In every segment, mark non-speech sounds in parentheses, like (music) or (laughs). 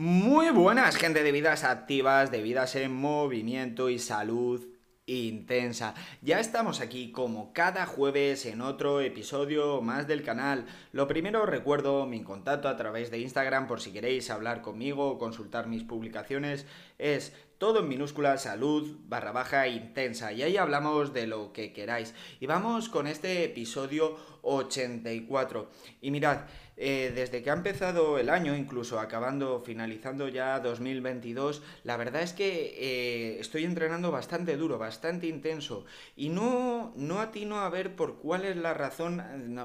Muy buenas, gente de vidas activas, de vidas en movimiento y salud intensa. Ya estamos aquí como cada jueves en otro episodio más del canal. Lo primero recuerdo mi contacto a través de Instagram por si queréis hablar conmigo o consultar mis publicaciones. Es todo en minúscula, salud barra baja intensa. Y ahí hablamos de lo que queráis. Y vamos con este episodio 84. Y mirad, eh, desde que ha empezado el año, incluso acabando, finalizando ya 2022, la verdad es que eh, estoy entrenando bastante duro, bastante intenso. Y no, no atino a ver por cuál es la razón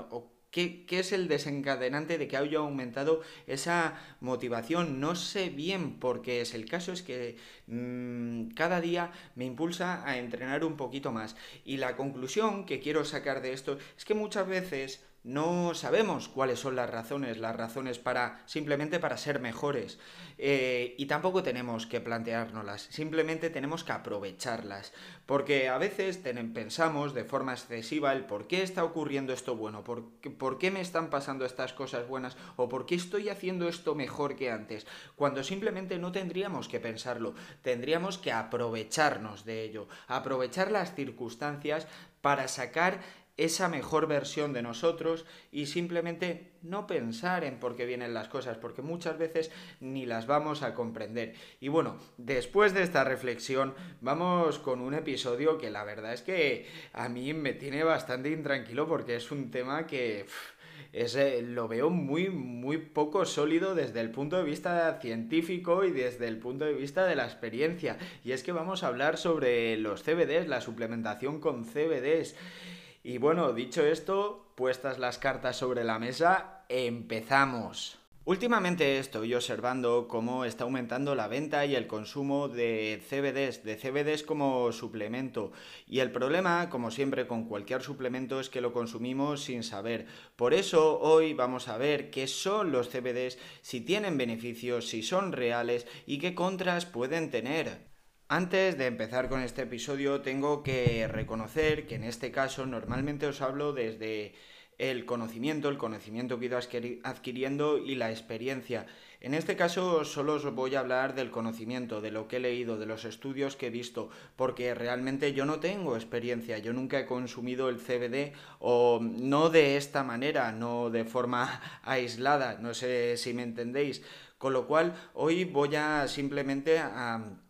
o ¿Qué, es el desencadenante de que haya aumentado esa motivación? No sé bien por qué es. El caso es que mm, cada día me impulsa a entrenar un poquito más. Y la conclusión que quiero sacar de esto es que muchas veces no sabemos cuáles son las razones, las razones para simplemente para ser mejores. Eh, y tampoco tenemos que planteárnoslas, simplemente tenemos que aprovecharlas. Porque a veces pensamos de forma excesiva el por qué está ocurriendo esto bueno, por, por qué me están pasando estas cosas buenas o por qué estoy haciendo esto mejor que antes, cuando simplemente no tendríamos que pensarlo, tendríamos que aprovecharnos de ello, aprovechar las circunstancias para sacar esa mejor versión de nosotros y simplemente no pensar en por qué vienen las cosas, porque muchas veces ni las vamos a comprender. Y bueno, después de esta reflexión, vamos con un episodio que la verdad es que a mí me tiene bastante intranquilo porque es un tema que... Es, eh, lo veo muy, muy poco sólido desde el punto de vista científico y desde el punto de vista de la experiencia. Y es que vamos a hablar sobre los CBDs, la suplementación con CBDs. Y bueno, dicho esto, puestas las cartas sobre la mesa, empezamos. Últimamente estoy observando cómo está aumentando la venta y el consumo de CBDs, de CBDs como suplemento. Y el problema, como siempre con cualquier suplemento, es que lo consumimos sin saber. Por eso hoy vamos a ver qué son los CBDs, si tienen beneficios, si son reales y qué contras pueden tener. Antes de empezar con este episodio tengo que reconocer que en este caso normalmente os hablo desde el conocimiento, el conocimiento que he ido adquiriendo y la experiencia. En este caso solo os voy a hablar del conocimiento, de lo que he leído, de los estudios que he visto, porque realmente yo no tengo experiencia, yo nunca he consumido el CBD o no de esta manera, no de forma (laughs) aislada, no sé si me entendéis. Con lo cual hoy voy a simplemente a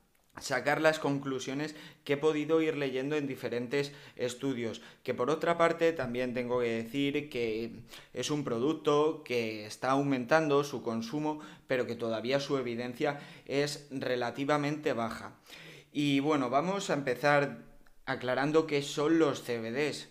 sacar las conclusiones que he podido ir leyendo en diferentes estudios. Que por otra parte también tengo que decir que es un producto que está aumentando su consumo, pero que todavía su evidencia es relativamente baja. Y bueno, vamos a empezar aclarando qué son los CBDs.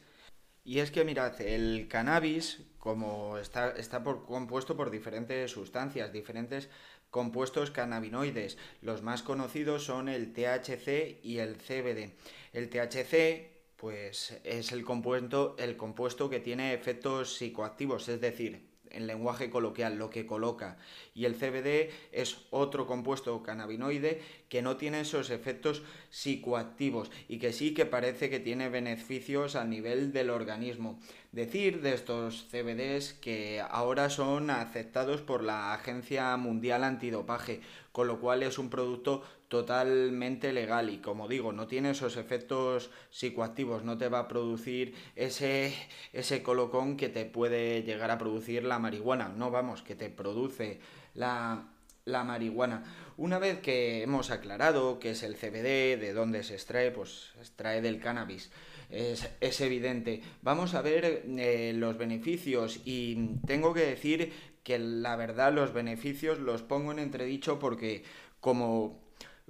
Y es que mirad, el cannabis, como está, está por, compuesto por diferentes sustancias, diferentes compuestos cannabinoides. Los más conocidos son el THC y el CBD. El THC pues es el compuesto, el compuesto que tiene efectos psicoactivos, es decir, en lenguaje coloquial, lo que coloca. Y el CBD es otro compuesto cannabinoide que no tiene esos efectos psicoactivos y que sí que parece que tiene beneficios a nivel del organismo. Decir de estos CBDs que ahora son aceptados por la Agencia Mundial Antidopaje, con lo cual es un producto totalmente legal y como digo, no tiene esos efectos psicoactivos, no te va a producir ese, ese colocón que te puede llegar a producir la marihuana, no vamos, que te produce la, la marihuana. Una vez que hemos aclarado qué es el CBD, de dónde se extrae, pues se extrae del cannabis. Es, es evidente. Vamos a ver eh, los beneficios y tengo que decir que la verdad los beneficios los pongo en entredicho porque como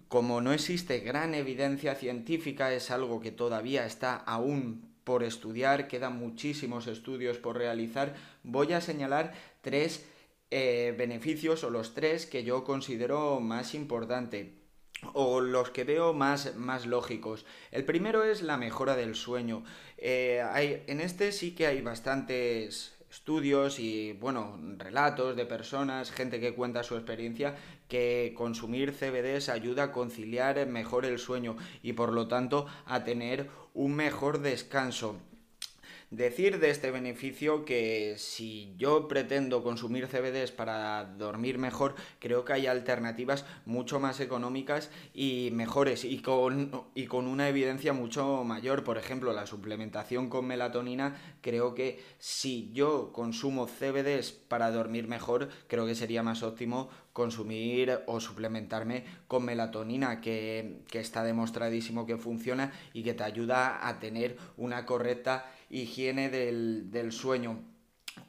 como no existe gran evidencia científica, es algo que todavía está aún por estudiar, quedan muchísimos estudios por realizar, voy a señalar tres eh, beneficios o los tres que yo considero más importantes o los que veo más, más, lógicos. El primero es la mejora del sueño. Eh, hay, en este sí que hay bastantes estudios y, bueno, relatos de personas, gente que cuenta su experiencia, que consumir CBDs ayuda a conciliar mejor el sueño y por lo tanto a tener un mejor descanso. Decir de este beneficio que si yo pretendo consumir CBDs para dormir mejor, creo que hay alternativas mucho más económicas y mejores y con, y con una evidencia mucho mayor. Por ejemplo, la suplementación con melatonina, creo que si yo consumo CBDs para dormir mejor, creo que sería más óptimo consumir o suplementarme con melatonina, que, que está demostradísimo que funciona y que te ayuda a tener una correcta higiene del, sueño.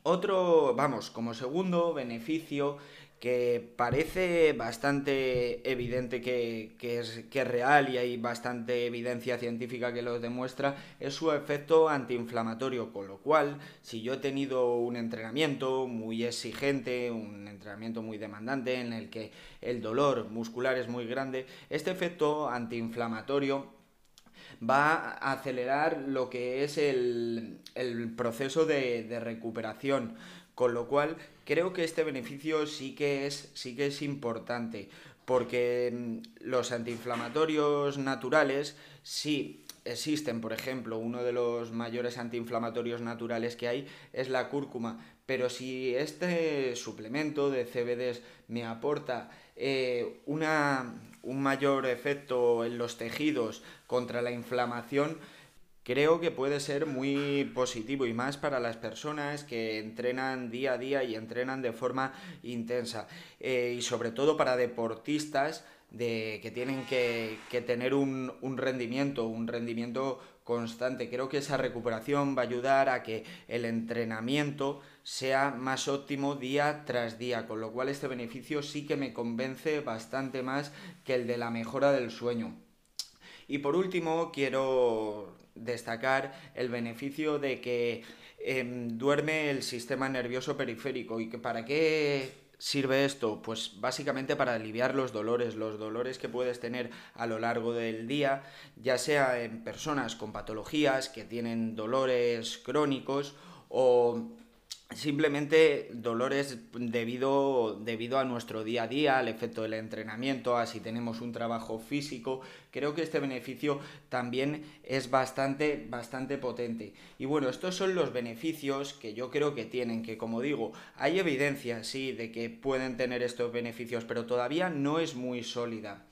Otro, vamos, como segundo beneficio que parece bastante evidente que, es, que, es, real y hay bastante evidencia científica que lo demuestra, es su efecto antiinflamatorio, con lo cual, si yo he tenido un entrenamiento muy exigente, un entrenamiento muy demandante en el que el dolor muscular es muy grande, este efecto antiinflamatorio va a acelerar lo que es el, proceso de, recuperación. Con lo cual, creo que este beneficio sí que es, sí que es importante, porque mm, los antiinflamatorios naturales sí existen, por ejemplo, uno de los mayores antiinflamatorios naturales que hay es la cúrcuma, pero si este suplemento de CBDs me aporta eh, una, un mayor efecto en los tejidos contra la inflamación, creo que puede ser muy positivo y más para las personas que entrenan día a día y entrenan de forma intensa eh, y sobre todo para deportistas de, que tienen que, tener un, un, rendimiento, un rendimiento constante. Creo que esa recuperación va a ayudar a que el entrenamiento sea más óptimo día tras día, con lo cual este beneficio sí que me convence bastante más que el de la mejora del sueño. Y por último, quiero destacar el beneficio de que em, duerme el sistema nervioso periférico y que para qué sirve esto? Pues básicamente para aliviar los dolores, los dolores que puedes tener a lo largo del día, ya sea en personas con patologías que tienen dolores crónicos o simplemente dolores debido, debido a nuestro día a día, al efecto del entrenamiento, a si tenemos un trabajo físico. Creo que este beneficio también es bastante, bastante potente. Y bueno, estos son los beneficios que yo creo que tienen, que como digo, hay evidencia, sí, de que pueden tener estos beneficios, pero todavía no es muy sólida.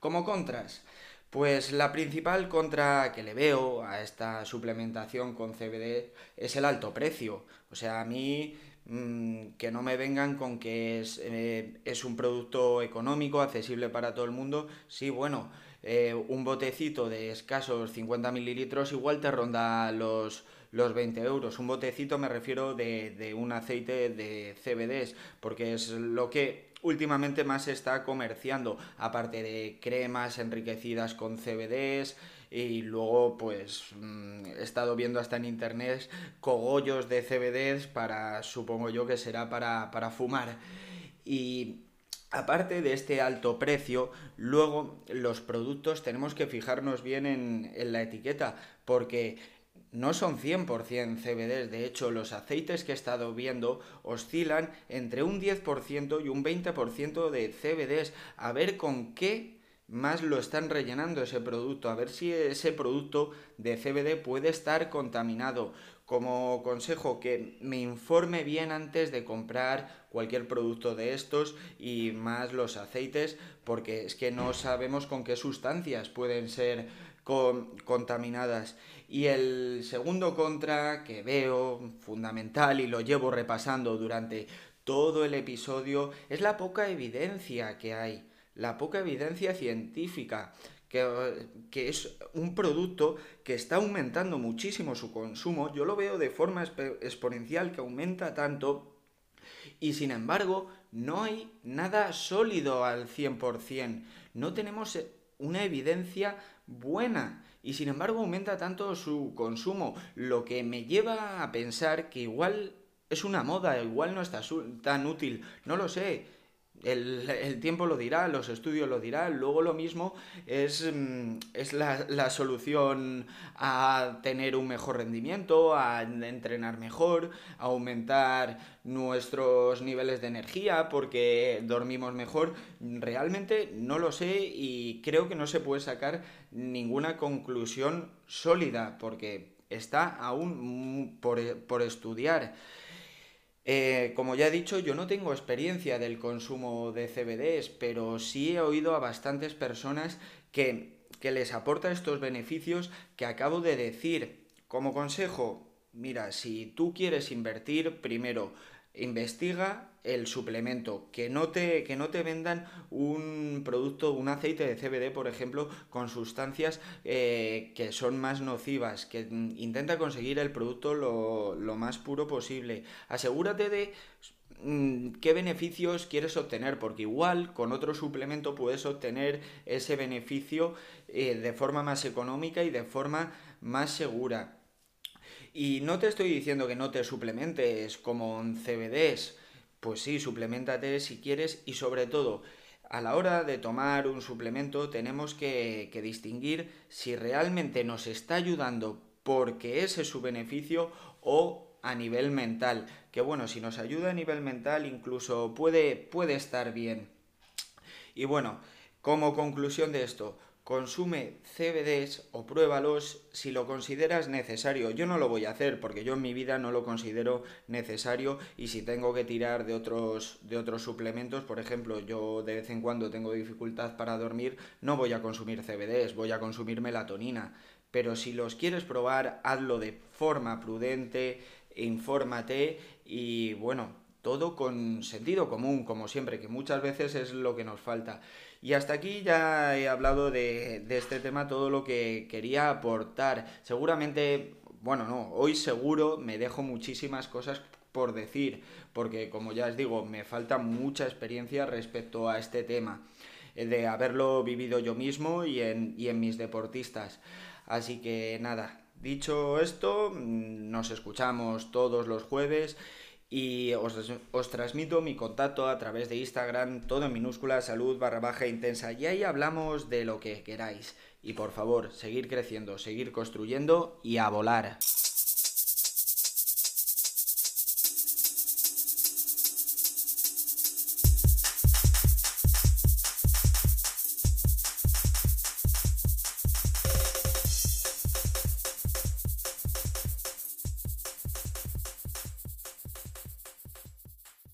Como contras, pues la principal contra que le veo a esta suplementación con CBD es el alto precio. O sea, a mí mm, que no me vengan con que es, eh, es, un producto económico, accesible para todo el mundo. Sí, bueno, eh, un botecito de escasos 50 mililitros igual te ronda los, los 20 euros. Un botecito me refiero de, de un aceite de CBDs, porque es lo que últimamente más se está comerciando, aparte de cremas enriquecidas con CBDs y luego pues mm, he estado viendo hasta en internet cogollos de CBDs para, supongo yo que será para, para fumar. Y Aparte de este alto precio, luego los productos tenemos que fijarnos bien en, en la etiqueta, porque no son 100% CBDs, de hecho los aceites que he estado viendo oscilan entre un 10% y un 20% de CBDs, a ver con qué más lo están rellenando ese producto, a ver si ese producto de CBD puede estar contaminado. Como consejo que me informe bien antes de comprar cualquier producto de estos y más los aceites porque es que no sabemos con qué sustancias pueden ser contaminadas. Y el segundo contra que veo fundamental y lo llevo repasando durante todo el episodio es la poca evidencia que hay, la poca evidencia científica. Que, que, es un producto que está aumentando muchísimo su consumo, yo lo veo de forma exponencial que aumenta tanto y sin embargo no hay nada sólido al 100%, no tenemos una evidencia buena y sin embargo aumenta tanto su consumo, lo que me lleva a pensar que igual es una moda, igual no está tan útil, no lo sé. El, tiempo lo dirá, los estudios lo dirán, luego lo mismo es, mm, es la, la, solución a tener un mejor rendimiento, a entrenar mejor, a aumentar nuestros niveles de energía porque dormimos mejor. Realmente no lo sé y creo que no se puede sacar ninguna conclusión sólida porque está aún por, estudiar. Eh, como ya he dicho, yo no tengo experiencia del consumo de CBDs, pero sí he oído a bastantes personas que, que les aporta estos beneficios que acabo de decir. Como consejo, mira, si tú quieres invertir, primero, investiga el suplemento, que no te, que no te vendan un producto, un aceite de CBD, por ejemplo, con sustancias eh, que son más nocivas, que intenta conseguir el producto lo, más puro posible. Asegúrate de mm, qué beneficios quieres obtener, porque igual con otro suplemento puedes obtener ese beneficio eh, de forma más económica y de forma más segura. Y no te estoy diciendo que no te suplementes como en CBDs, pues sí, suplementate si quieres y sobre todo, a la hora de tomar un suplemento tenemos que, que distinguir si realmente nos está ayudando porque ese es su beneficio o a nivel mental. Que bueno, si nos ayuda a nivel mental incluso puede, puede estar bien. Y bueno, como conclusión de esto, Consume CBDs o pruébalos si lo consideras necesario. Yo no lo voy a hacer porque yo en mi vida no lo considero necesario y si tengo que tirar de otros, de otros suplementos, por ejemplo, yo de vez en cuando tengo dificultad para dormir, no voy a consumir CBDs, voy a consumir melatonina. Pero si los quieres probar, hazlo de forma prudente, infórmate y bueno, todo con sentido común, como siempre, que muchas veces es lo que nos falta. Y hasta aquí ya he hablado de, este tema todo lo que quería aportar. Seguramente, bueno, no, hoy seguro me dejo muchísimas cosas por decir, porque como ya os digo, me falta mucha experiencia respecto a este tema, eh, de haberlo vivido yo mismo y en, y en mis deportistas. Así que nada, dicho esto, mm, nos escuchamos todos los jueves y os, transmito mi contacto a través de Instagram, todo en minúscula, salud barra baja intensa, y ahí hablamos de lo que queráis. Y por favor, seguir creciendo, seguir construyendo y a volar.